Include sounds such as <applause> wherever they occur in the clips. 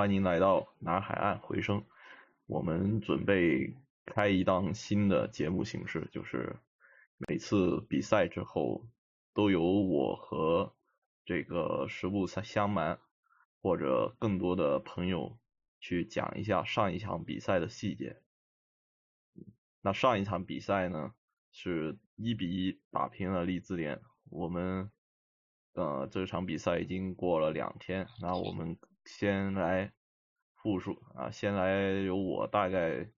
欢迎来到南海岸回声。我们准备开一档新的节目形式，就是每次比赛之后都由我和这个实不相瞒或者更多的朋友去讲一下上一场比赛的细节。那上一场比赛呢，是一比一打平了利兹联。我们呃这场比赛已经过了两天，那我们先来复述啊，先来由我大概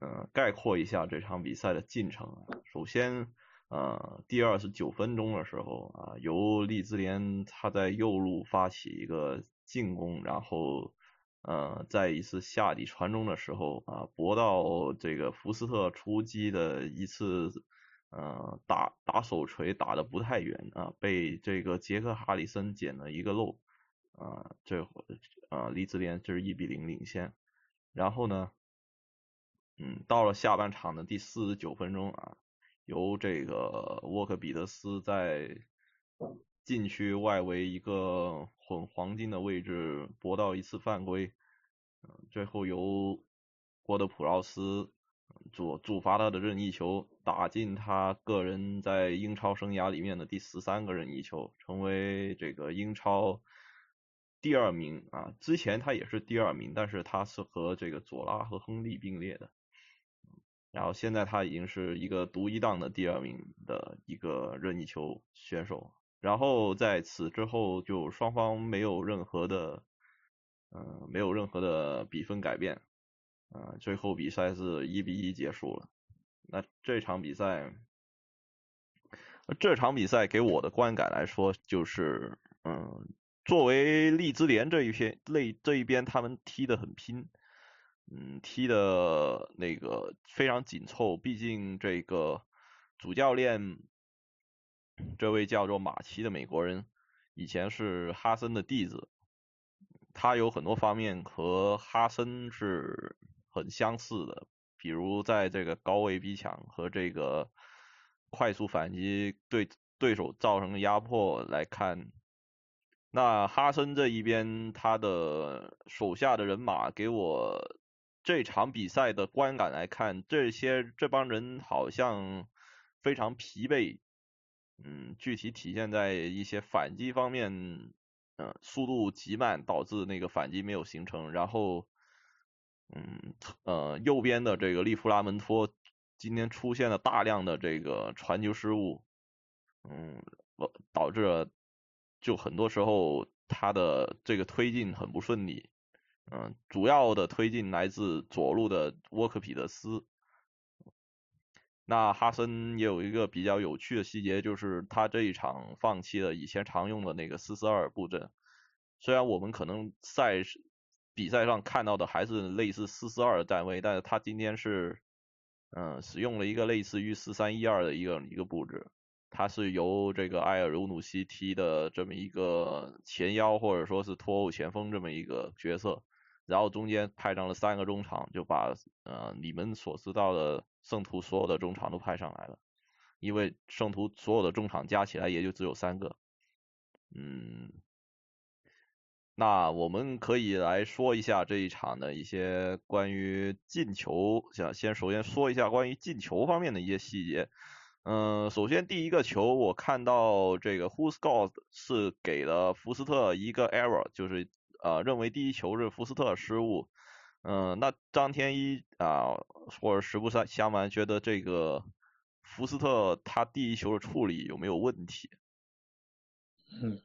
嗯概括一下这场比赛的进程。首先呃第二十九分钟的时候啊，由利兹联他在右路发起一个进攻，然后。呃，在一次下底传中的时候啊，博到这个福斯特出击的一次，呃，打打手锤打的不太远啊，被这个杰克哈里森捡了一个漏啊，这会啊，利兹联就是一比零领先。然后呢，嗯，到了下半场的第四十九分钟啊，由这个沃克彼得斯在禁区外围一个混黄金的位置博到一次犯规，最后由沃德普劳斯主主罚他的任意球打进他个人在英超生涯里面的第十三个任意球，成为这个英超第二名啊！之前他也是第二名，但是他是和这个佐拉和亨利并列的，然后现在他已经是一个独一档的第二名的一个任意球选手。然后在此之后，就双方没有任何的，嗯，没有任何的比分改变，嗯，最后比赛是一比一结束了。那这场比赛，这场比赛给我的观感来说，就是，嗯，作为利兹联这一片类这一边，他们踢得很拼，嗯，踢的那个非常紧凑，毕竟这个主教练。这位叫做马奇的美国人，以前是哈森的弟子，他有很多方面和哈森是很相似的，比如在这个高位逼抢和这个快速反击对对手造成的压迫来看，那哈森这一边他的手下的人马给我这场比赛的观感来看，这些这帮人好像非常疲惫。嗯，具体体现在一些反击方面，嗯，速度极慢，导致那个反击没有形成。然后，嗯，呃，右边的这个利夫拉门托今天出现了大量的这个传球失误，嗯，导致就很多时候他的这个推进很不顺利。嗯，主要的推进来自左路的沃克彼得斯。那哈森也有一个比较有趣的细节，就是他这一场放弃了以前常用的那个四四二布阵。虽然我们可能赛比赛上看到的还是类似四四二的站位，但是他今天是嗯使用了一个类似于四三一二的一个一个布置。他是由这个埃尔茹努西踢的这么一个前腰或者说是拖后前锋这么一个角色，然后中间派上了三个中场，就把呃你们所知道的。圣徒所有的中场都派上来了，因为圣徒所有的中场加起来也就只有三个。嗯，那我们可以来说一下这一场的一些关于进球，想先首先说一下关于进球方面的一些细节。嗯，首先第一个球我看到这个 Who Scores 是给了福斯特一个 error，就是呃认为第一球是福斯特失误。嗯，那张天一啊，或者实不相瞒，觉得这个福斯特他第一球的处理有没有问题？嗯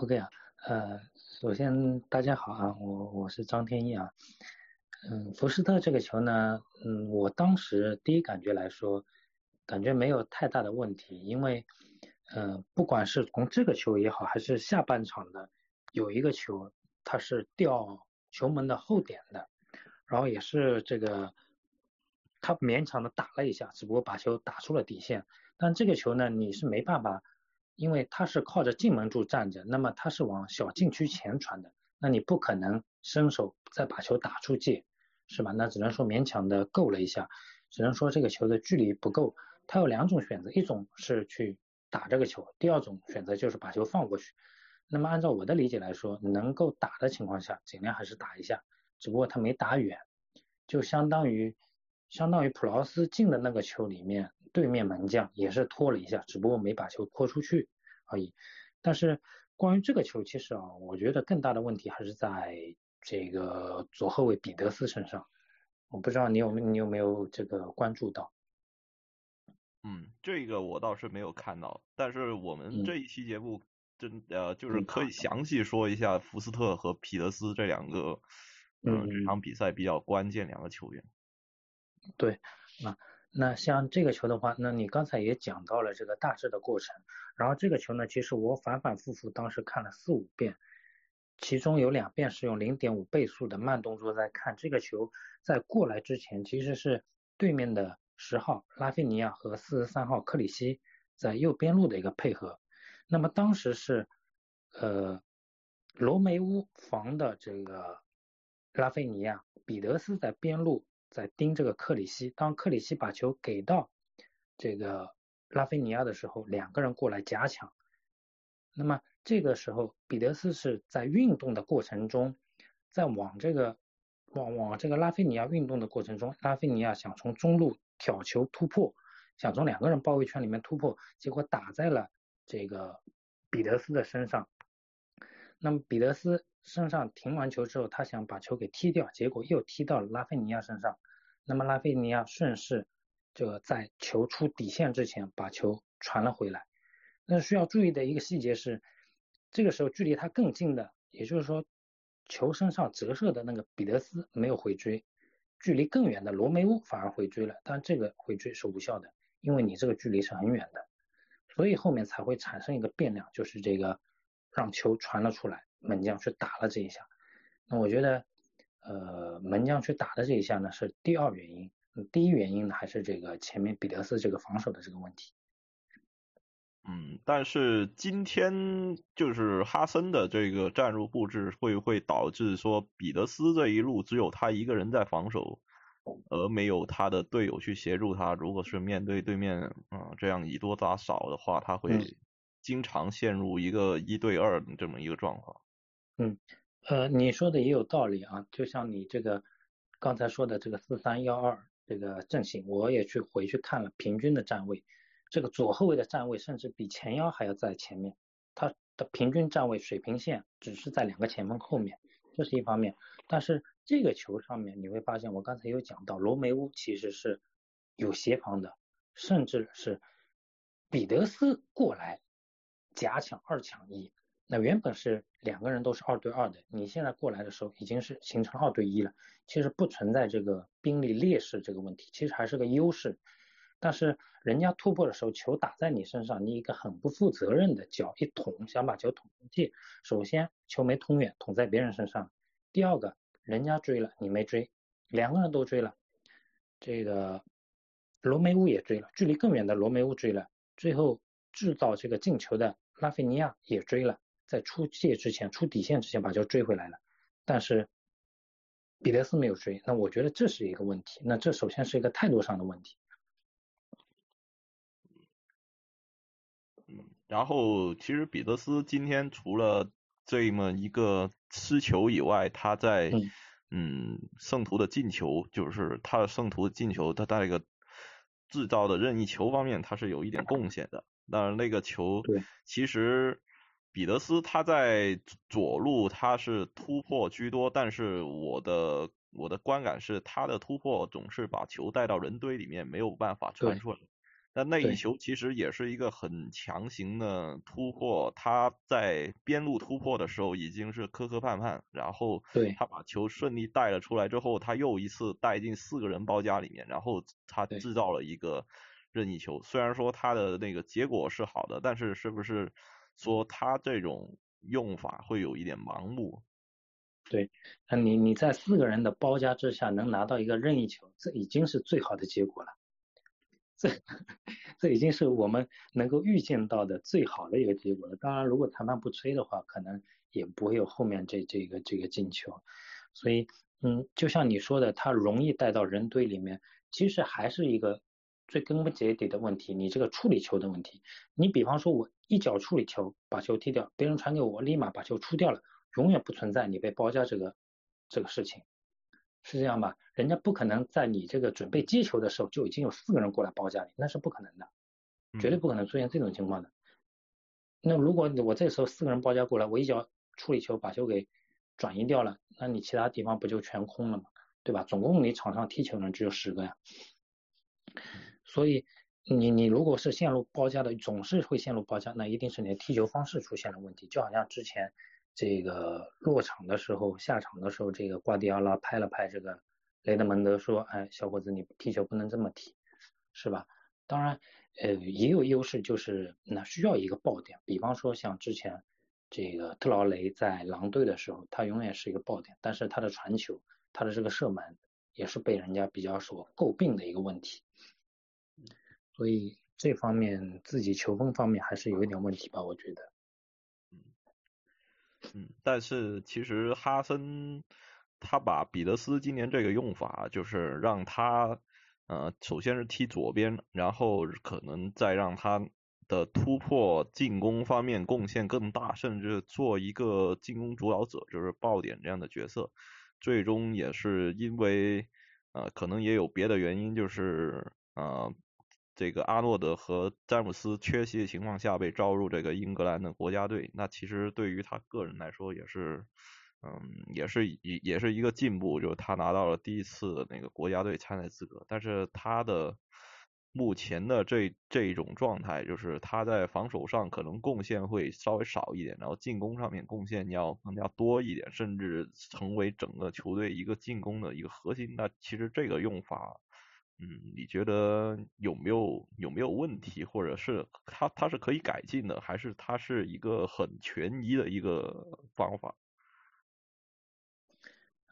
，OK 啊，呃，首先大家好啊，我我是张天一啊，嗯，福斯特这个球呢，嗯，我当时第一感觉来说，感觉没有太大的问题，因为，嗯，不管是从这个球也好，还是下半场的有一个球，它是掉。球门的后点的，然后也是这个，他勉强的打了一下，只不过把球打出了底线。但这个球呢，你是没办法，因为他是靠着进门柱站着，那么他是往小禁区前传的，那你不可能伸手再把球打出界，是吧？那只能说勉强的够了一下，只能说这个球的距离不够。他有两种选择，一种是去打这个球，第二种选择就是把球放过去。那么按照我的理解来说，能够打的情况下，尽量还是打一下。只不过他没打远，就相当于相当于普劳斯进的那个球里面，对面门将也是拖了一下，只不过没把球拖出去而已。但是关于这个球，其实啊，我觉得更大的问题还是在这个左后卫彼得斯身上。我不知道你有没你有没有这个关注到？嗯，这个我倒是没有看到，但是我们这一期节目真呃就是可以详细说一下福斯特和彼得斯这两个，嗯，这场比赛比较关键两个球员。对，那，那像这个球的话，那你刚才也讲到了这个大致的过程，然后这个球呢，其实我反反复复当时看了四五遍，其中有两遍是用零点五倍速的慢动作在看这个球，在过来之前其实是对面的。十号拉菲尼亚和四十三号克里希在右边路的一个配合，那么当时是呃罗梅乌防的这个拉菲尼亚，彼得斯在边路在盯这个克里希，当克里希把球给到这个拉菲尼亚的时候，两个人过来夹抢，那么这个时候彼得斯是在运动的过程中，在往这个往往这个拉菲尼亚运动的过程中，拉菲尼亚想从中路。挑球突破，想从两个人包围圈里面突破，结果打在了这个彼得斯的身上。那么彼得斯身上停完球之后，他想把球给踢掉，结果又踢到了拉菲尼亚身上。那么拉菲尼亚顺势就在球出底线之前把球传了回来。那需要注意的一个细节是，这个时候距离他更近的，也就是说球身上折射的那个彼得斯没有回追。距离更远的罗梅乌反而回追了，但这个回追是无效的，因为你这个距离是很远的，所以后面才会产生一个变量，就是这个让球传了出来，门将去打了这一下。那我觉得，呃，门将去打的这一下呢是第二原因，第一原因呢还是这个前面彼得斯这个防守的这个问题。嗯，但是今天就是哈森的这个战术布置会不会导致说彼得斯这一路只有他一个人在防守，而没有他的队友去协助他？如果是面对对面啊这样以多打少的话，他会经常陷入一个一对二这么一个状况。嗯，呃，你说的也有道理啊，就像你这个刚才说的这个四三幺二这个阵型，我也去回去看了平均的站位。这个左后卫的站位甚至比前腰还要在前面，他的平均站位水平线只是在两个前锋后面，这是一方面。但是这个球上面你会发现，我刚才有讲到罗梅乌其实是有协防的，甚至是彼得斯过来夹抢二抢一，那原本是两个人都是二对二的，你现在过来的时候已经是形成二对一了，其实不存在这个兵力劣势这个问题，其实还是个优势。但是人家突破的时候，球打在你身上，你一个很不负责任的脚一捅，想把球捅进去。首先球没捅远，捅在别人身上。第二个，人家追了，你没追，两个人都追了。这个罗梅乌也追了，距离更远的罗梅乌追了，最后制造这个进球的拉菲尼亚也追了，在出界之前、出底线之前把球追回来了。但是彼得斯没有追，那我觉得这是一个问题。那这首先是一个态度上的问题。然后，其实彼得斯今天除了这么一个失球以外，他在嗯圣徒的进球，就是他的圣徒的进球，他在一个制造的任意球方面，他是有一点贡献的。当然，那个球其实彼得斯他在左路他是突破居多，但是我的我的观感是他的突破总是把球带到人堆里面，没有办法传出来。那那一球其实也是一个很强行的突破，他在边路突破的时候已经是磕磕绊绊，然后他把球顺利带了出来之后，他又一次带进四个人包夹里面，然后他制造了一个任意球。虽然说他的那个结果是好的，但是是不是说他这种用法会有一点盲目？对，那你你在四个人的包夹之下能拿到一个任意球，这已经是最好的结果了。这 <laughs> 这已经是我们能够预见到的最好的一个结果了。当然，如果裁判不吹的话，可能也不会有后面这这个这个进球。所以，嗯，就像你说的，他容易带到人堆里面，其实还是一个最根本结底的问题，你这个处理球的问题。你比方说，我一脚处理球把球踢掉，别人传给我立马把球出掉了，永远不存在你被包夹这个这个事情，是这样吧？人家不可能在你这个准备接球的时候就已经有四个人过来包夹你，那是不可能的，绝对不可能出现这种情况的。那如果我这时候四个人包夹过来，我一脚处理球把球给转移掉了，那你其他地方不就全空了吗？对吧？总共你场上踢球人只有十个呀，所以你你如果是陷入包夹的，总是会陷入包夹，那一定是你的踢球方式出现了问题。就好像之前这个落场的时候，下场的时候，这个瓜迪奥拉拍了拍这个雷德蒙德说：“哎，小伙子，你踢球不能这么踢，是吧？”当然，呃，也有优势，就是那需要一个爆点，比方说像之前这个特劳雷在狼队的时候，他永远是一个爆点，但是他的传球。他的这个射门也是被人家比较所诟病的一个问题，所以这方面自己球风方面还是有一点问题吧，我觉得。嗯，但是其实哈森他把彼得斯今年这个用法，就是让他呃首先是踢左边，然后可能再让他的突破进攻方面贡献更大，甚至做一个进攻主导者，就是爆点这样的角色。最终也是因为，呃，可能也有别的原因，就是呃，这个阿诺德和詹姆斯缺席的情况下被招入这个英格兰的国家队。那其实对于他个人来说也是，嗯，也是也也是一个进步，就是他拿到了第一次那个国家队参赛资格。但是他的。目前的这这种状态，就是他在防守上可能贡献会稍微少一点，然后进攻上面贡献要更加多一点，甚至成为整个球队一个进攻的一个核心。那其实这个用法，嗯，你觉得有没有有没有问题，或者是他他是可以改进的，还是他是一个很权宜的一个方法？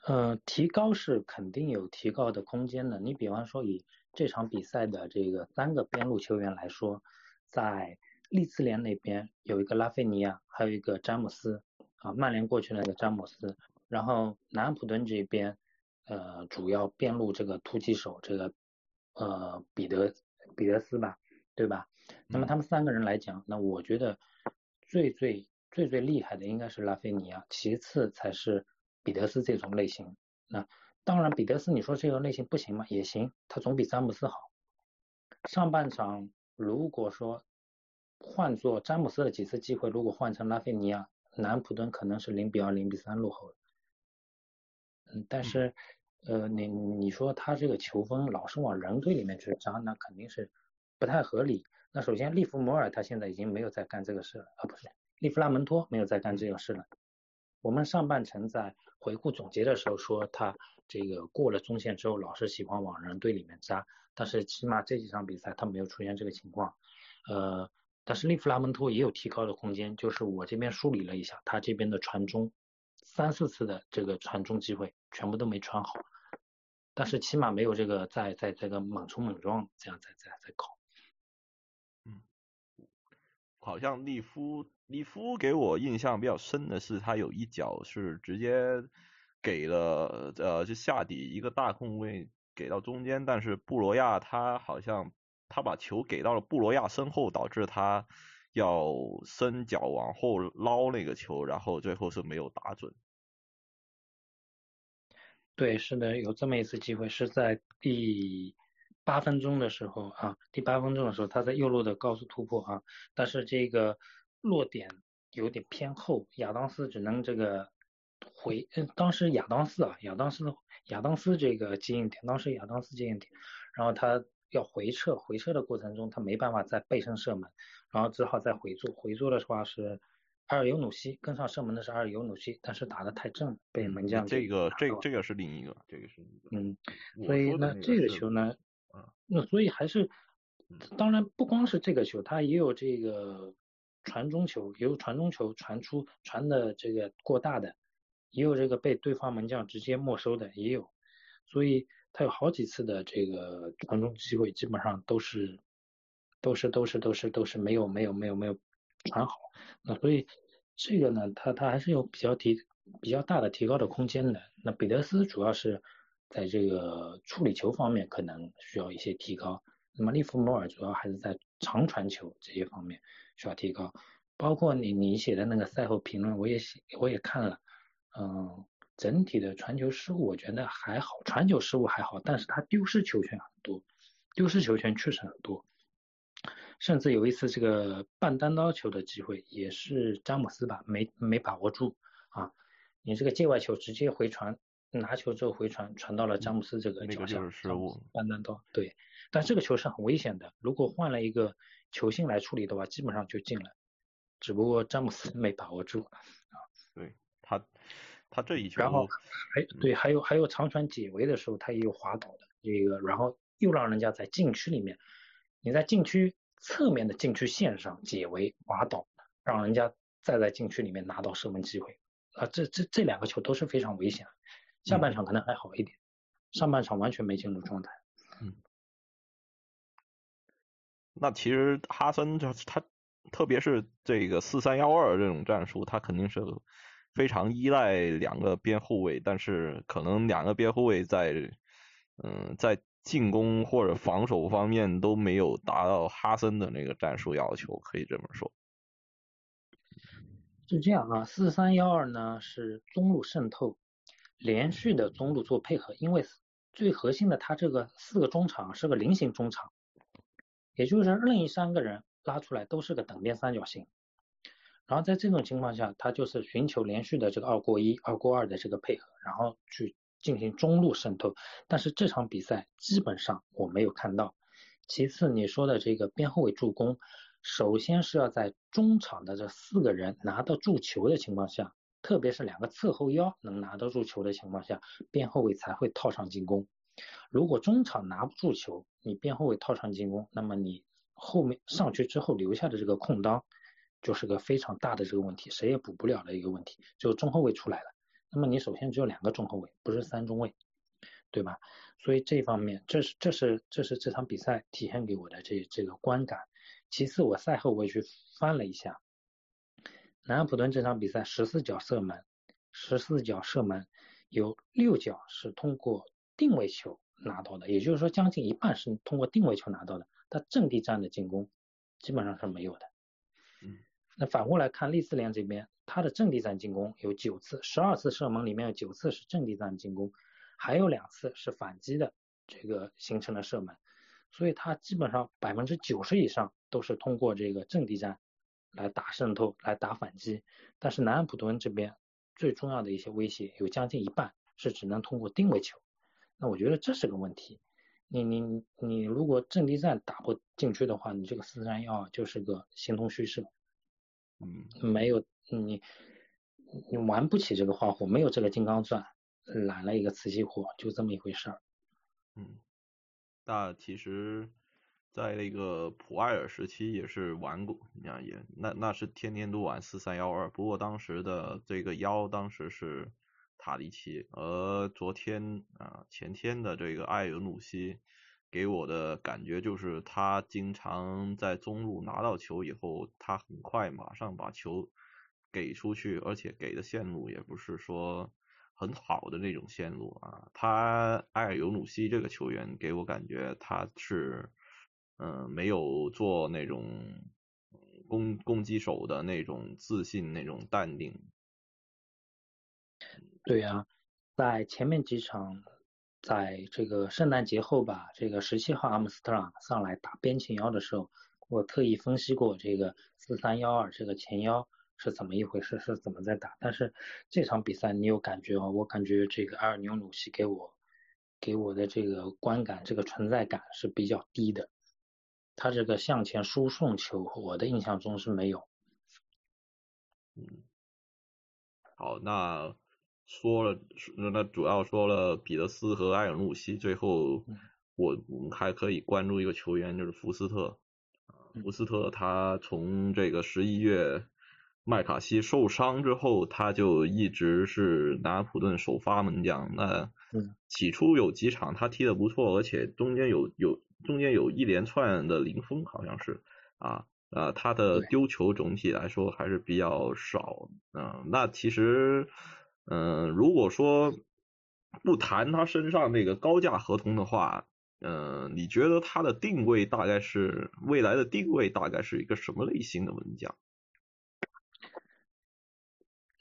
呃，提高是肯定有提高的空间的。你比方说以这场比赛的这个三个边路球员来说，在利兹联那边有一个拉菲尼亚，还有一个詹姆斯啊，曼联过去那个詹姆斯，然后南安普顿这边呃主要边路这个突击手这个呃彼得彼得斯吧，对吧？那么他们三个人来讲，那我觉得最最最最厉害的应该是拉菲尼亚，其次才是彼得斯这种类型。那当然，彼得斯，你说这个类型不行吗？也行，他总比詹姆斯好。上半场如果说换做詹姆斯的几次机会，如果换成拉菲尼亚，南普敦可能是零比二、零比三落后。嗯，但是呃，你你说他这个球风老是往人堆里面去扎，那肯定是不太合理。那首先，利弗摩尔他现在已经没有在干这个事了啊，不是，利弗拉门托没有在干这个事了。我们上半程在回顾总结的时候说他。这个过了中线之后，老是喜欢往人堆里面扎，但是起码这几场比赛他没有出现这个情况。呃，但是利弗拉门托也有提高的空间，就是我这边梳理了一下，他这边的传中三四次的这个传中机会全部都没穿好，但是起码没有这个在在这个猛冲猛撞这样在在在搞。嗯，好像利夫利夫给我印象比较深的是他有一脚是直接。给了呃，就下底一个大空位给到中间，但是布罗亚他好像他把球给到了布罗亚身后，导致他要伸脚往后捞那个球，然后最后是没有打准。对，是的，有这么一次机会，是在第八分钟的时候啊，第八分钟的时候他在右路的高速突破啊，但是这个落点有点偏后，亚当斯只能这个。回，嗯，当时亚当斯啊，亚当斯亚当斯这个接应点，当时亚当斯接应点，然后他要回撤，回撤的过程中他没办法再背身射门，然后只好再回做，回做的话是阿尔尤努西跟上射门的是阿尔尤努西，但是打的太正，被门将这个这个这个是另一个，这个是嗯，所以那这个球呢，那所以还是，当然不光是这个球，他也有这个传中球，也有传中球传出传的这个过大的。也有这个被对方门将直接没收的，也有，所以他有好几次的这个传中机会，基本上都是都是都是都是都是没有没有没有没有传好，那所以这个呢，他他还是有比较提比较大的提高的空间的。那彼得斯主要是在这个处理球方面可能需要一些提高，那么利弗莫尔主要还是在长传球这些方面需要提高。包括你你写的那个赛后评论，我也写我也看了，嗯，整体的传球失误我觉得还好，传球失误还好，但是他丢失球权很多，丢失球权确实很多，甚至有一次这个半单刀球的机会也是詹姆斯吧，没没把握住啊，你这个界外球直接回传，拿球之后回传传到了詹姆斯这个脚下，失误，半单刀对，但这个球是很危险的，如果换了一个球星来处理的话，基本上就进了。只不过詹姆斯 <laughs> 没把握住啊，对他，他这一球，然后还对，还有还有长传解围的时候，他也有滑倒的这个，然后又让人家在禁区里面，你在禁区侧面的禁区线上解围滑倒，让人家再在禁区里面拿到射门机会啊，这这这两个球都是非常危险，下半场可能还好一点，上半场完全没进入状态。嗯，那其实哈森就是他。特别是这个四三幺二这种战术，他肯定是非常依赖两个边后卫，但是可能两个边后卫在嗯在进攻或者防守方面都没有达到哈森的那个战术要求，可以这么说。是这样啊，四三幺二呢是中路渗透，连续的中路做配合，因为最核心的他这个四个中场是个菱形中场，也就是任意三个人。拉出来都是个等边三角形，然后在这种情况下，他就是寻求连续的这个二过一、二过二的这个配合，然后去进行中路渗透。但是这场比赛基本上我没有看到。其次，你说的这个边后卫助攻，首先是要在中场的这四个人拿到住球的情况下，特别是两个侧后腰能拿得住球的情况下，边后卫才会套上进攻。如果中场拿不住球，你边后卫套上进攻，那么你。后面上去之后留下的这个空当，就是个非常大的这个问题，谁也补不了的一个问题。就中后卫出来了，那么你首先只有两个中后卫，不是三中卫，对吧？所以这方面，这是这是这是这场比赛体现给我的这这个观感。其次，我赛后我也去翻了一下，南安普顿这场比赛十四脚射门，十四脚射门有六脚是通过定位球拿到的，也就是说将近一半是通过定位球拿到的。他阵地战的进攻基本上是没有的。嗯，那反过来看，利兹联这边，他的阵地战进攻有九次，十二次射门里面有九次是阵地战进攻，还有两次是反击的这个形成了射门，所以他基本上百分之九十以上都是通过这个阵地战来打渗透、来打反击。但是南安普顿这边最重要的一些威胁有将近一半是只能通过定位球，那我觉得这是个问题。你你你如果阵地战打不进去的话，你这个四三幺就是个形同虚设，嗯，没有你你玩不起这个花火，没有这个金刚钻，揽了一个瓷器活，就这么一回事儿。嗯，那其实，在那个普埃尔时期也是玩过，你看也那那是天天都玩四三幺二，不过当时的这个幺当时是。塔利奇，而昨天啊前天的这个艾尔努西给我的感觉就是他经常在中路拿到球以后，他很快马上把球给出去，而且给的线路也不是说很好的那种线路啊。他埃尔尤努西这个球员给我感觉他是嗯没有做那种攻攻击手的那种自信那种淡定。对呀，在前面几场，在这个圣诞节后吧，这个十七号阿姆斯特朗上来打边前腰的时候，我特意分析过这个四三幺二这个前腰是怎么一回事，是怎么在打。但是这场比赛你有感觉哦？我感觉这个阿尔纽鲁西给我给我的这个观感，这个存在感是比较低的。他这个向前输送球，我的印象中是没有。嗯，好，那。说了，那主要说了彼得斯和埃尔努西，最后我我们还可以关注一个球员，就是福斯特。福斯特他从这个十一月麦卡锡受伤之后，他就一直是南安普顿首发门将。那起初有几场他踢的不错，而且中间有有中间有一连串的零封，好像是啊啊，他的丢球总体来说还是比较少。嗯，那其实。嗯，如果说不谈他身上那个高价合同的话，嗯，你觉得他的定位大概是未来的定位大概是一个什么类型的门将？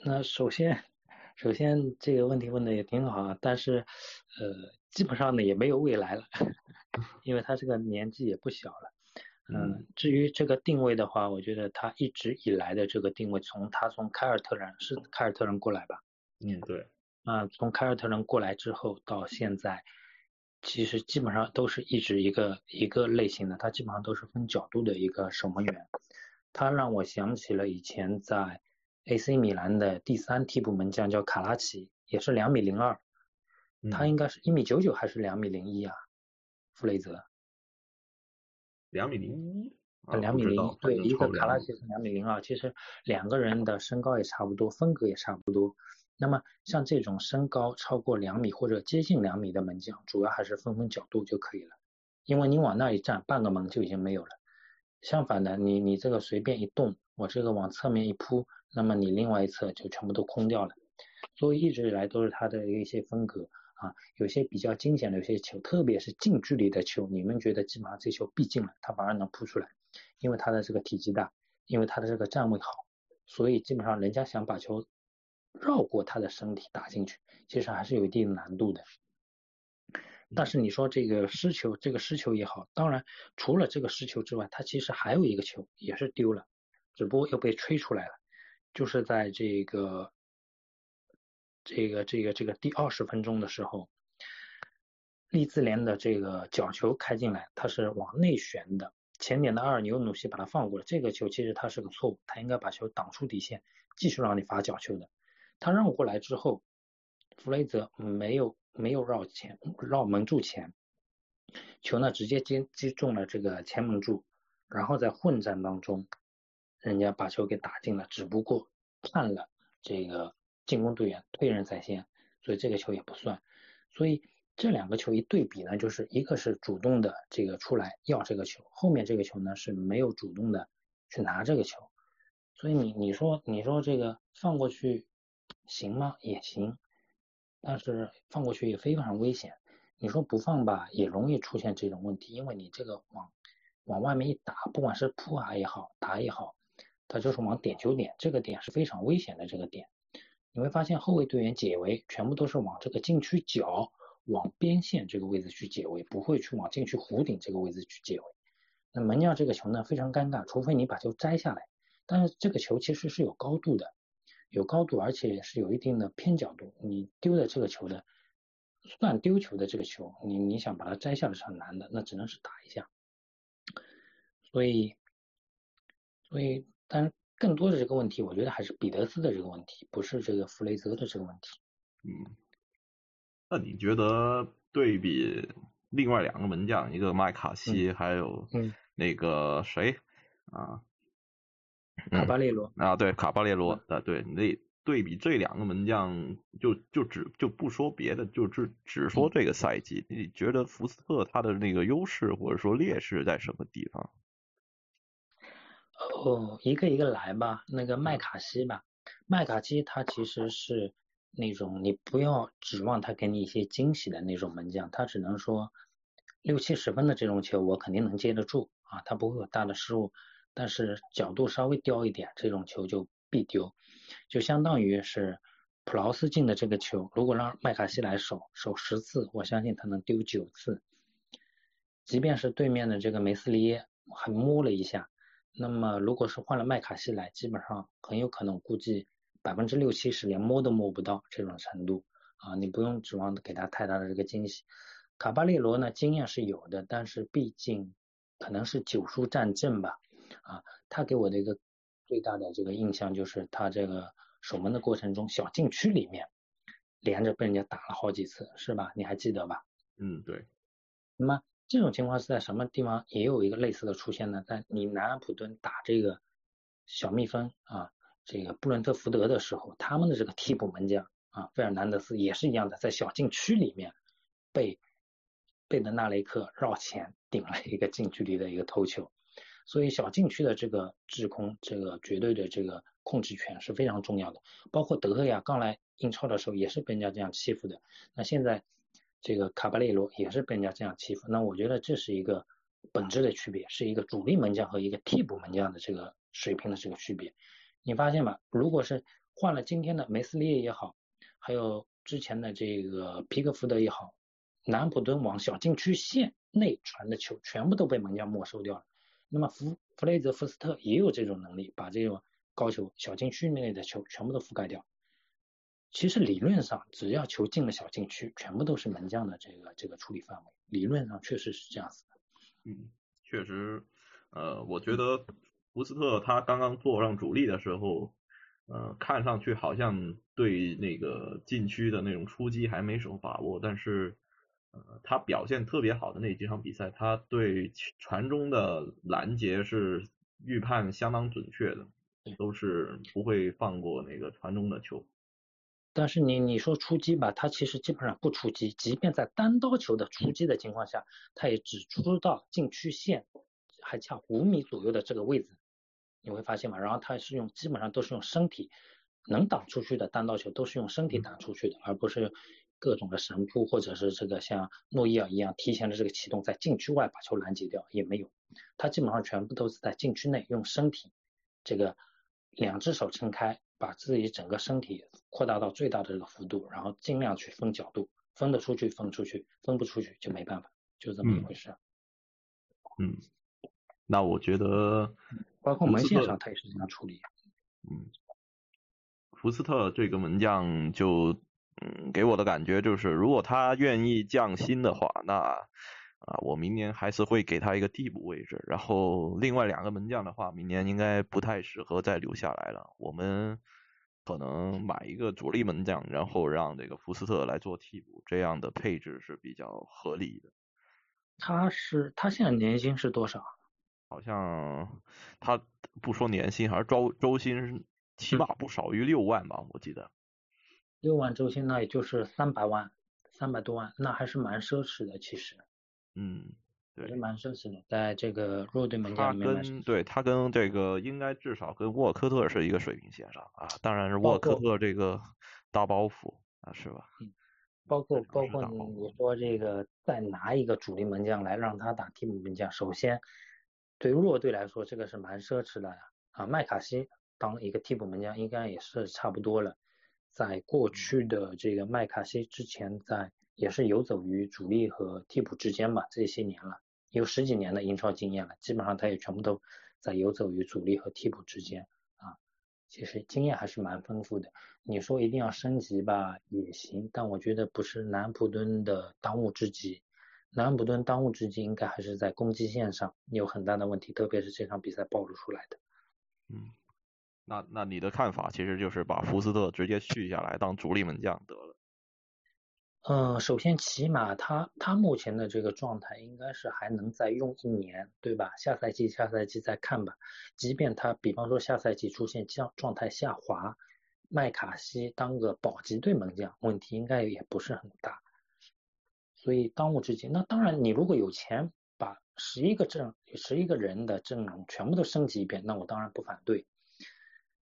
那首先，首先这个问题问的也挺好啊，但是呃，基本上呢也没有未来了，<laughs> 因为他这个年纪也不小了。嗯，至于这个定位的话，我觉得他一直以来的这个定位，从他从凯尔特人是凯尔特人过来吧？嗯，对。那，从凯尔特人过来之后到现在。其实基本上都是一直一个一个类型的，他基本上都是分角度的一个守门员。他让我想起了以前在 AC 米兰的第三替补门将叫卡拉奇，也是两米零二，他应该是一米九九还是两米零一啊？弗雷泽。两米零一。两米零一，对，一个卡拉奇是两米零二，其实两个人的身高也差不多，风格也差不多。那么像这种身高超过两米或者接近两米的门将，主要还是分分角度就可以了，因为你往那一站，半个门就已经没有了。相反的，你你这个随便一动，我这个往侧面一扑，那么你另外一侧就全部都空掉了。所以一直以来都是他的一些风格啊，有些比较惊险的有些球，特别是近距离的球，你们觉得基本上这球必进了，他反而能扑出来，因为他的这个体积大，因为他的这个站位好，所以基本上人家想把球。绕过他的身体打进去，其实还是有一定难度的。但是你说这个失球，这个失球也好，当然除了这个失球之外，他其实还有一个球也是丢了，只不过又被吹出来了，就是在这个这个这个这个第二十分钟的时候，利兹联的这个角球开进来，他是往内旋的，前点的阿尔纽努西把他放过了，这个球其实他是个错误，他应该把球挡出底线，继续让你罚角球的。他绕过来之后，弗雷泽没有没有绕前绕门柱前，球呢直接击击中了这个前门柱，然后在混战当中，人家把球给打进了，只不过判了这个进攻队员退人在先，所以这个球也不算。所以这两个球一对比呢，就是一个是主动的这个出来要这个球，后面这个球呢是没有主动的去拿这个球，所以你你说你说这个放过去。行吗？也行，但是放过去也非常危险。你说不放吧，也容易出现这种问题，因为你这个往往外面一打，不管是扑啊也好，打也好，它就是往点球点，这个点是非常危险的。这个点，你会发现后卫队员解围全部都是往这个禁区角、往边线这个位置去解围，不会去往禁区弧顶这个位置去解围。那门将这个球呢，非常尴尬，除非你把球摘下来，但是这个球其实是有高度的。有高度，而且是有一定的偏角度。你丢的这个球的，算丢球的这个球，你你想把它摘下来是很难的，那只能是打一下。所以，所以，但更多的这个问题，我觉得还是彼得斯的这个问题，不是这个弗雷泽的这个问题。嗯，那你觉得对比另外两个门将，一个麦卡锡，还有那个谁啊？卡巴列罗啊，对卡巴列罗啊，对那对比这两个门将，就就只就不说别的，就只只说这个赛季，你觉得福斯特他的那个优势或者说劣势在什么地方？哦，一个一个来吧。那个麦卡锡吧，麦卡锡他其实是那种你不要指望他给你一些惊喜的那种门将，他只能说六七十分的这种球我肯定能接得住啊，他不会有大的失误。但是角度稍微刁一点，这种球就必丢，就相当于是普劳斯进的这个球，如果让麦卡锡来守，守十次，我相信他能丢九次。即便是对面的这个梅斯利耶还摸了一下，那么如果是换了麦卡锡来，基本上很有可能估计百分之六七十连摸都摸不到这种程度啊，你不用指望给他太大的这个惊喜。卡巴列罗呢，经验是有的，但是毕竟可能是九输战阵吧。啊，他给我的一个最大的这个印象就是他这个守门的过程中，小禁区里面连着被人家打了好几次，是吧？你还记得吧？嗯，对。那么这种情况是在什么地方也有一个类似的出现呢？在你南安普敦打这个小蜜蜂啊，这个布伦特福德的时候，他们的这个替补门将啊，费尔南德斯也是一样的，在小禁区里面被贝德纳雷克绕前顶了一个近距离的一个头球。所以小禁区的这个制空，这个绝对的这个控制权是非常重要的。包括德赫亚刚来英超的时候也是被人家这样欺负的。那现在这个卡巴列罗也是被人家这样欺负。那我觉得这是一个本质的区别，是一个主力门将和一个替补门将的这个水平的这个区别。你发现吧？如果是换了今天的梅斯利耶也好，还有之前的这个皮克福德也好，南普敦往小禁区线内传的球全部都被门将没收掉了。那么弗弗雷泽福斯特也有这种能力，把这种高球小禁区内的球全部都覆盖掉。其实理论上，只要球进了小禁区，全部都是门将的这个这个处理范围。理论上确实是这样子的。嗯，确实，呃，我觉得福斯特他刚刚坐上主力的时候，呃，看上去好像对那个禁区的那种出击还没什么把握，但是，呃，他表现特别好的那几场比赛，他对传中的拦截是预判相当准确的，都是不会放过那个传中的球。但是你你说出击吧，他其实基本上不出击，即便在单刀球的出击的情况下，他也只出到禁区线还差五米左右的这个位置，你会发现嘛？然后他是用基本上都是用身体能挡出去的单刀球都是用身体挡出去的，而不是各种的神扑或者是这个像诺伊尔一样提前的这个启动在禁区外把球拦截掉也没有，他基本上全部都是在禁区内用身体这个两只手撑开。把自己整个身体扩大到最大的这个幅度，然后尽量去分角度，分得出去分出去，分不出去就没办法，就这么一回事。嗯，那我觉得，包括门线上他也是这样处理。嗯，福斯特这个门将就，嗯，给我的感觉就是，如果他愿意降薪的话，那。啊，我明年还是会给他一个替补位置，然后另外两个门将的话，明年应该不太适合再留下来了。我们可能买一个主力门将，然后让这个福斯特来做替补，这样的配置是比较合理的。他是他现在年薪是多少？好像他不说年薪，还是周周薪，起码不少于六万吧？我记得。六万周薪那也就是三百万，三百多万，那还是蛮奢侈的，其实。嗯，对，蛮奢侈的，在这个弱队门将里面。他跟对他跟这个应该至少跟沃科特是一个水平线上啊，当然是沃克特这个 <laughs> 大包袱啊，是吧？嗯，包括包括你说这个再拿一个主力门将来让他打替补门将，首先对弱队来说这个是蛮奢侈的啊。麦卡锡当一个替补门将应该也是差不多了，在过去的这个麦卡锡之前在。也是游走于主力和替补之间吧，这些年了，有十几年的英超经验了，基本上他也全部都在游走于主力和替补之间啊，其实经验还是蛮丰富的。你说一定要升级吧，也行，但我觉得不是南普敦的当务之急。南普敦当务之急应该还是在攻击线上有很大的问题，特别是这场比赛暴露出来的。嗯，那那你的看法其实就是把福斯特直接续下来当主力门将得了。嗯，首先起码他他目前的这个状态应该是还能再用一年，对吧？下赛季下赛季再看吧。即便他比方说下赛季出现降状态下滑，麦卡锡当个保级队门将，问题应该也不是很大。所以当务之急，那当然你如果有钱把十一个阵十一个人的阵容全部都升级一遍，那我当然不反对。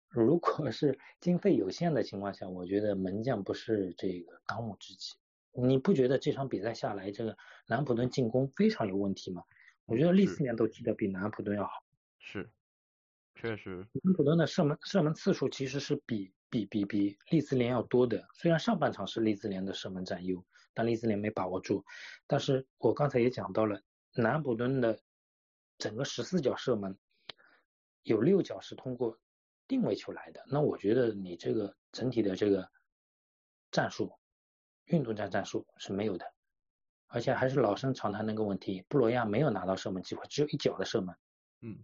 如果是经费有限的情况下，我觉得门将不是这个当务之急。你不觉得这场比赛下来，这个南普顿进攻非常有问题吗？我觉得利兹联都踢得比南普顿要好。是，确实。南普顿的射门射门次数其实是比比比比利兹联要多的。虽然上半场是利兹联的射门占优，但利兹联没把握住。但是我刚才也讲到了，南普顿的整个十四脚射门，有六脚是通过。定位球来的，那我觉得你这个整体的这个战术，运动战战术是没有的，而且还是老生常谈那个问题，布罗亚没有拿到射门机会，只有一脚的射门。嗯，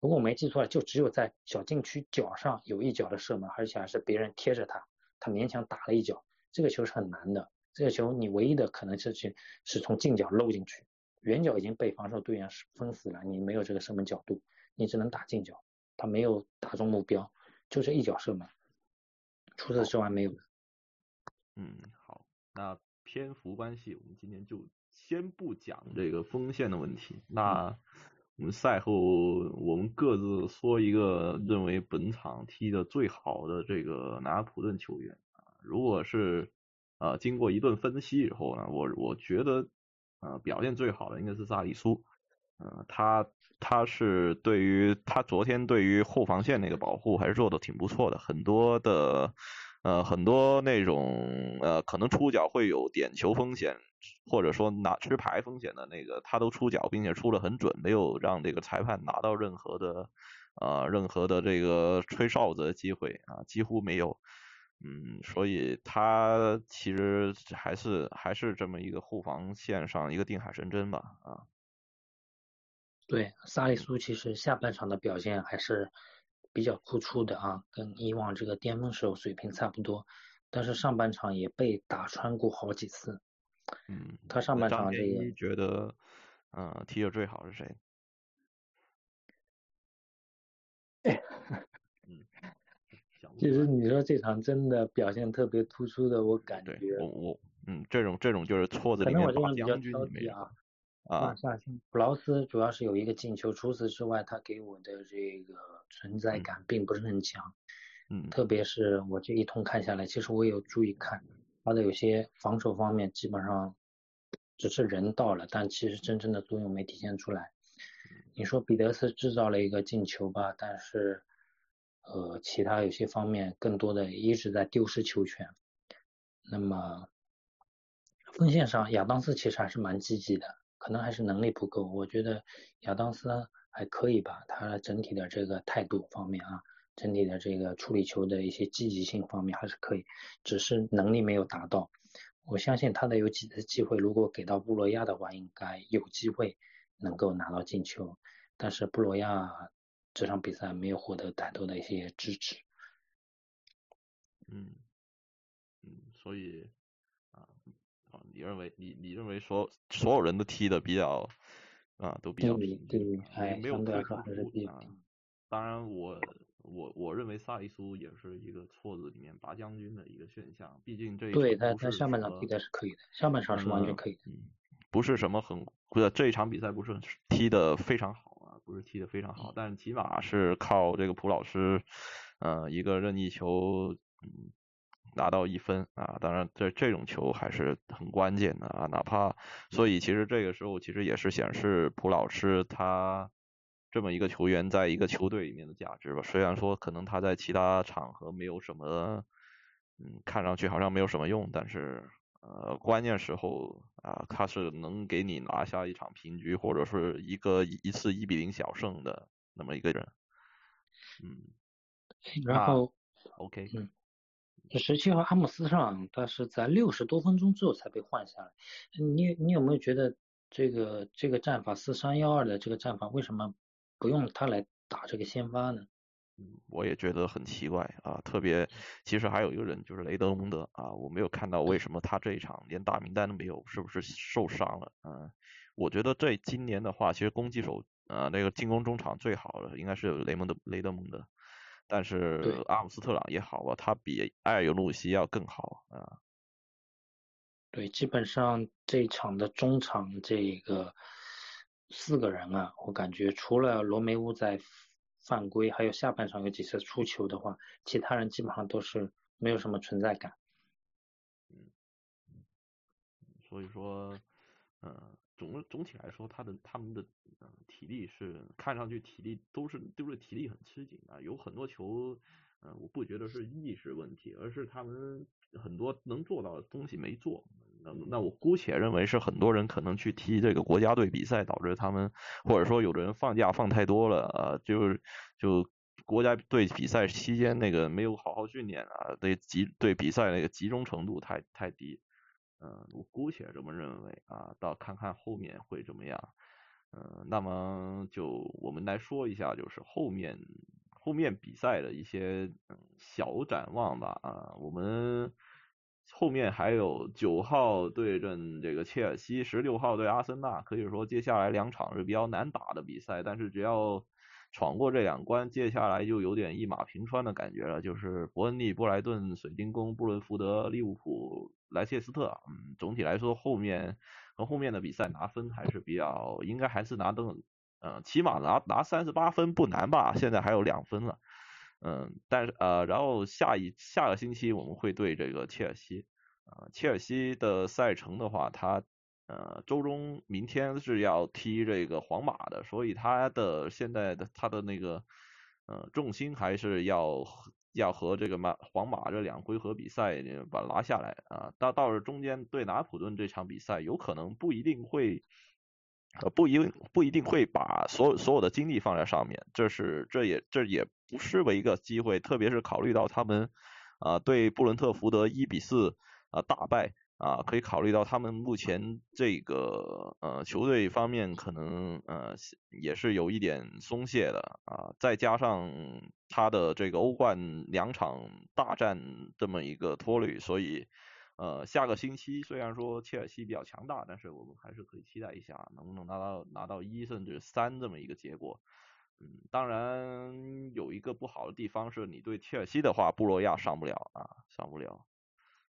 如果我没记错，就只有在小禁区角上有一脚的射门，而且还是别人贴着他，他勉强打了一脚，这个球是很难的。这个球你唯一的可能是去是从近角漏进去，远角已经被防守队员封死了，你没有这个射门角度，你只能打近角。他没有打中目标，就是一脚射门，除此之外没有。嗯，好，那篇幅关系，我们今天就先不讲这个锋线的问题。那我们赛后我们各自说一个认为本场踢的最好的这个拿普顿球员啊，如果是呃，经过一顿分析以后呢，我我觉得呃表现最好的应该是萨利苏，呃，他他是对于他昨天对于后防线那个保护还是做的挺不错的，很多的呃很多那种呃可能出脚会有点球风险，或者说拿吃牌风险的那个，他都出脚，并且出的很准，没有让这个裁判拿到任何的啊任何的这个吹哨子的机会啊，几乎没有。嗯，所以他其实还是还是这么一个后防线上一个定海神针吧，啊。对，萨利苏其实下半场的表现还是比较突出的啊，跟以往这个巅峰时候水平差不多，但是上半场也被打穿过好几次。嗯，他上半场这个觉得，嗯，踢的最好是谁？<laughs> 其实你说这场真的表现特别突出的，我感觉我我嗯，这种这种就是错子里面把将军里面啊啊，普劳斯主要是有一个进球，除此之外，他给我的这个存在感并不是很强。嗯，特别是我这一通看下来，其实我有注意看他的有些防守方面，基本上只是人到了，但其实真正的作用没体现出来。你说彼得斯制造了一个进球吧，但是。呃，其他有些方面更多的一直在丢失球权。那么锋线上，亚当斯其实还是蛮积极的，可能还是能力不够。我觉得亚当斯还可以吧，他整体的这个态度方面啊，整体的这个处理球的一些积极性方面还是可以，只是能力没有达到。我相信他的有几次机会，如果给到布罗亚的话，应该有机会能够拿到进球。但是布罗亚。这场比赛没有获得太多的一些支持。嗯嗯，所以，你认为你你认为所所有人都踢的比较啊都比较平，对对，没有特殊啊。当然，我我我认为萨利苏也是一个错子里面拔将军的一个选项，毕竟这对他他上半场踢的是可以的，上半场是完全可以的，不是什么很不是这一场比赛不是踢的非常好啊。不是踢的非常好，但起码是靠这个蒲老师，呃，一个任意球，嗯，拿到一分啊。当然，这这种球还是很关键的啊。哪怕，所以其实这个时候其实也是显示普老师他这么一个球员在一个球队里面的价值吧。虽然说可能他在其他场合没有什么，嗯，看上去好像没有什么用，但是。呃，关键时候啊，他是能给你拿下一场平局，或者是一个一次一比零小胜的那么一个人。嗯，然后，OK，嗯，十七号阿姆斯上，他是在六十多分钟之后才被换下来。你你有没有觉得这个这个战法四三幺二的这个战法为什么不用他来打这个先发呢？我也觉得很奇怪啊，特别其实还有一个人就是雷德蒙德啊，我没有看到为什么他这一场连大名单都没有，是不是受伤了？嗯，我觉得这今年的话，其实攻击手啊那个进攻中场最好的应该是有雷蒙德雷德蒙德，但是阿姆斯特朗也好啊，他比埃尔尤努西要更好啊。对，基本上这一场的中场这个四个人啊，我感觉除了罗梅乌在。犯规，还有下半场有几次出球的话，其他人基本上都是没有什么存在感。嗯，所以说，嗯，总总体来说，他的他们的体力是看上去体力都是都是体力很吃紧啊，有很多球，嗯，我不觉得是意识问题，而是他们很多能做到的东西没做。那那我姑且认为是很多人可能去踢这个国家队比赛，导致他们或者说有的人放假放太多了啊，就是就国家队比赛期间那个没有好好训练啊，对集对比赛那个集中程度太太低，嗯，我姑且这么认为啊，到看看后面会怎么样，嗯，那么就我们来说一下，就是后面后面比赛的一些小展望吧啊，我们。后面还有九号对阵这个切尔西，十六号对阿森纳，可以说接下来两场是比较难打的比赛。但是只要闯过这两关，接下来就有点一马平川的感觉了。就是伯恩利、布莱顿、水晶宫、布伦福德、利物浦、莱切斯特。嗯，总体来说后面和后面的比赛拿分还是比较，应该还是拿登，嗯，起码拿拿三十八分不难吧？现在还有两分了。嗯，但是呃，然后下一下个星期我们会对这个切尔西，呃，切尔西的赛程的话，他呃周中明天是要踢这个皇马的，所以他的现在的他的那个呃重心还是要要和这个马皇马这两回合比赛把拿下来啊。到到了中间对拿普顿这场比赛，有可能不一定会。呃，不一不一定会把所有所有的精力放在上面，这是这也这也不失为一个机会，特别是考虑到他们啊对布伦特福德一比四啊大败啊，可以考虑到他们目前这个呃球队方面可能呃也是有一点松懈的啊，再加上他的这个欧冠两场大战这么一个拖累，所以。呃，下个星期虽然说切尔西比较强大，但是我们还是可以期待一下，能不能拿到拿到一甚至三这么一个结果。嗯，当然有一个不好的地方是你对切尔西的话，布洛亚上不了啊，上不了。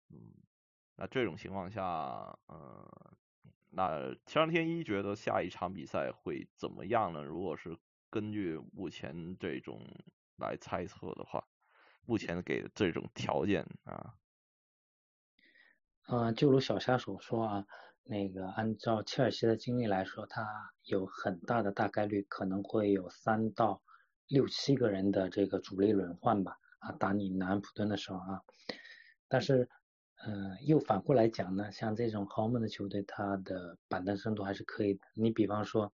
嗯，那这种情况下，呃，那张天一觉得下一场比赛会怎么样呢？如果是根据目前这种来猜测的话，目前给的这种条件啊。嗯，就如小虾所说啊，那个按照切尔西的经历来说，他有很大的大概率可能会有三到六七个人的这个主力轮换吧，啊，打你南安普顿的时候啊。但是，嗯，又反过来讲呢，像这种豪门的球队，他的板凳深度还是可以的。你比方说，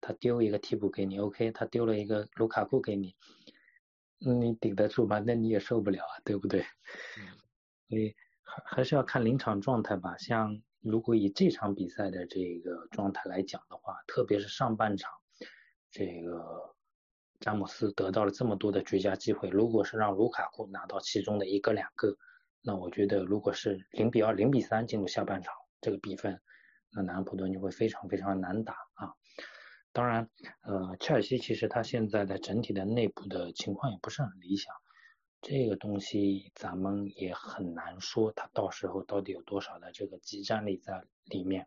他丢一个替补给你，OK，他丢了一个卢卡库给你，你顶得住吗？那你也受不了啊，对不对？<laughs> 所以。还还是要看临场状态吧。像如果以这场比赛的这个状态来讲的话，特别是上半场，这个詹姆斯得到了这么多的绝佳机会，如果是让卢卡库拿到其中的一个两个，那我觉得如果是零比二、零比三进入下半场这个比分，那南安普顿就会非常非常难打啊。当然，呃，切尔西其实他现在的整体的内部的情况也不是很理想。这个东西咱们也很难说，他到时候到底有多少的这个激战力在里面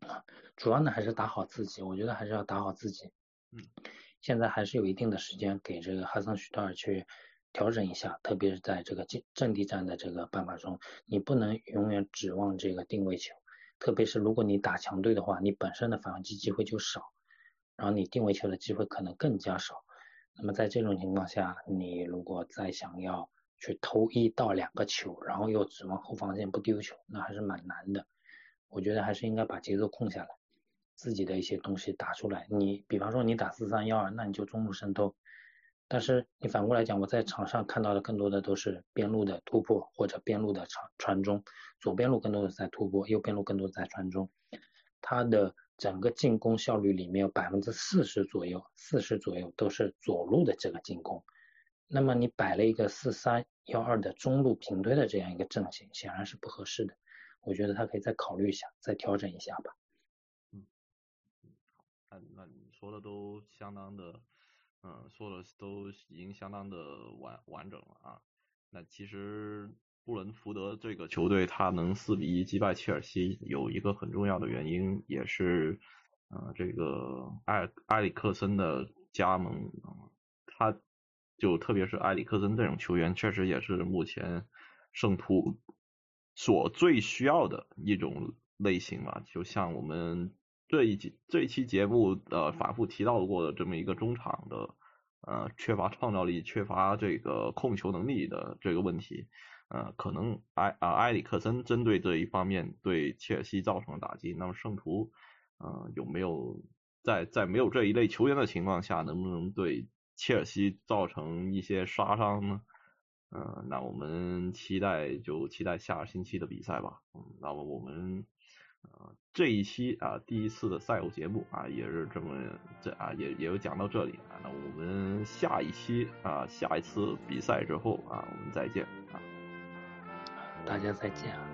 啊？主要呢还是打好自己，我觉得还是要打好自己。嗯，现在还是有一定的时间给这个哈桑许特尔去调整一下，特别是在这个阵阵地战的这个办法中，你不能永远指望这个定位球，特别是如果你打强队的话，你本身的反击机会就少，然后你定位球的机会可能更加少。那么在这种情况下，你如果再想要去投一到两个球，然后又指望后防线不丢球，那还是蛮难的。我觉得还是应该把节奏控下来，自己的一些东西打出来。你比方说你打四三幺二，那你就中路渗透。但是你反过来讲，我在场上看到的更多的都是边路的突破或者边路的传传中，左边路更多的在突破，右边路更多的在传中。他的。整个进攻效率里面有百分之四十左右，四十左右都是左路的这个进攻。那么你摆了一个四三幺二的中路平推的这样一个阵型，显然是不合适的。我觉得他可以再考虑一下，再调整一下吧。嗯，那那你说的都相当的，嗯，说的都已经相当的完完整了啊。那其实。布伦福德这个球队，他能四比一击败切尔西，有一个很重要的原因，也是，呃，这个埃埃里克森的加盟，他就特别是埃里克森这种球员，确实也是目前圣徒所最需要的一种类型嘛。就像我们这一期这一期节目呃反复提到过的这么一个中场的，呃，缺乏创造力、缺乏这个控球能力的这个问题。呃，可能埃啊埃里克森针对这一方面对切尔西造成了打击。那么圣徒，呃，有没有在在没有这一类球员的情况下，能不能对切尔西造成一些杀伤呢？呃，那我们期待就期待下星期的比赛吧。嗯，那么我们啊这一期啊第一次的赛后节目啊也是这么这啊也也有讲到这里啊。那我们下一期啊下一次比赛之后啊我们再见啊。大家再见。啊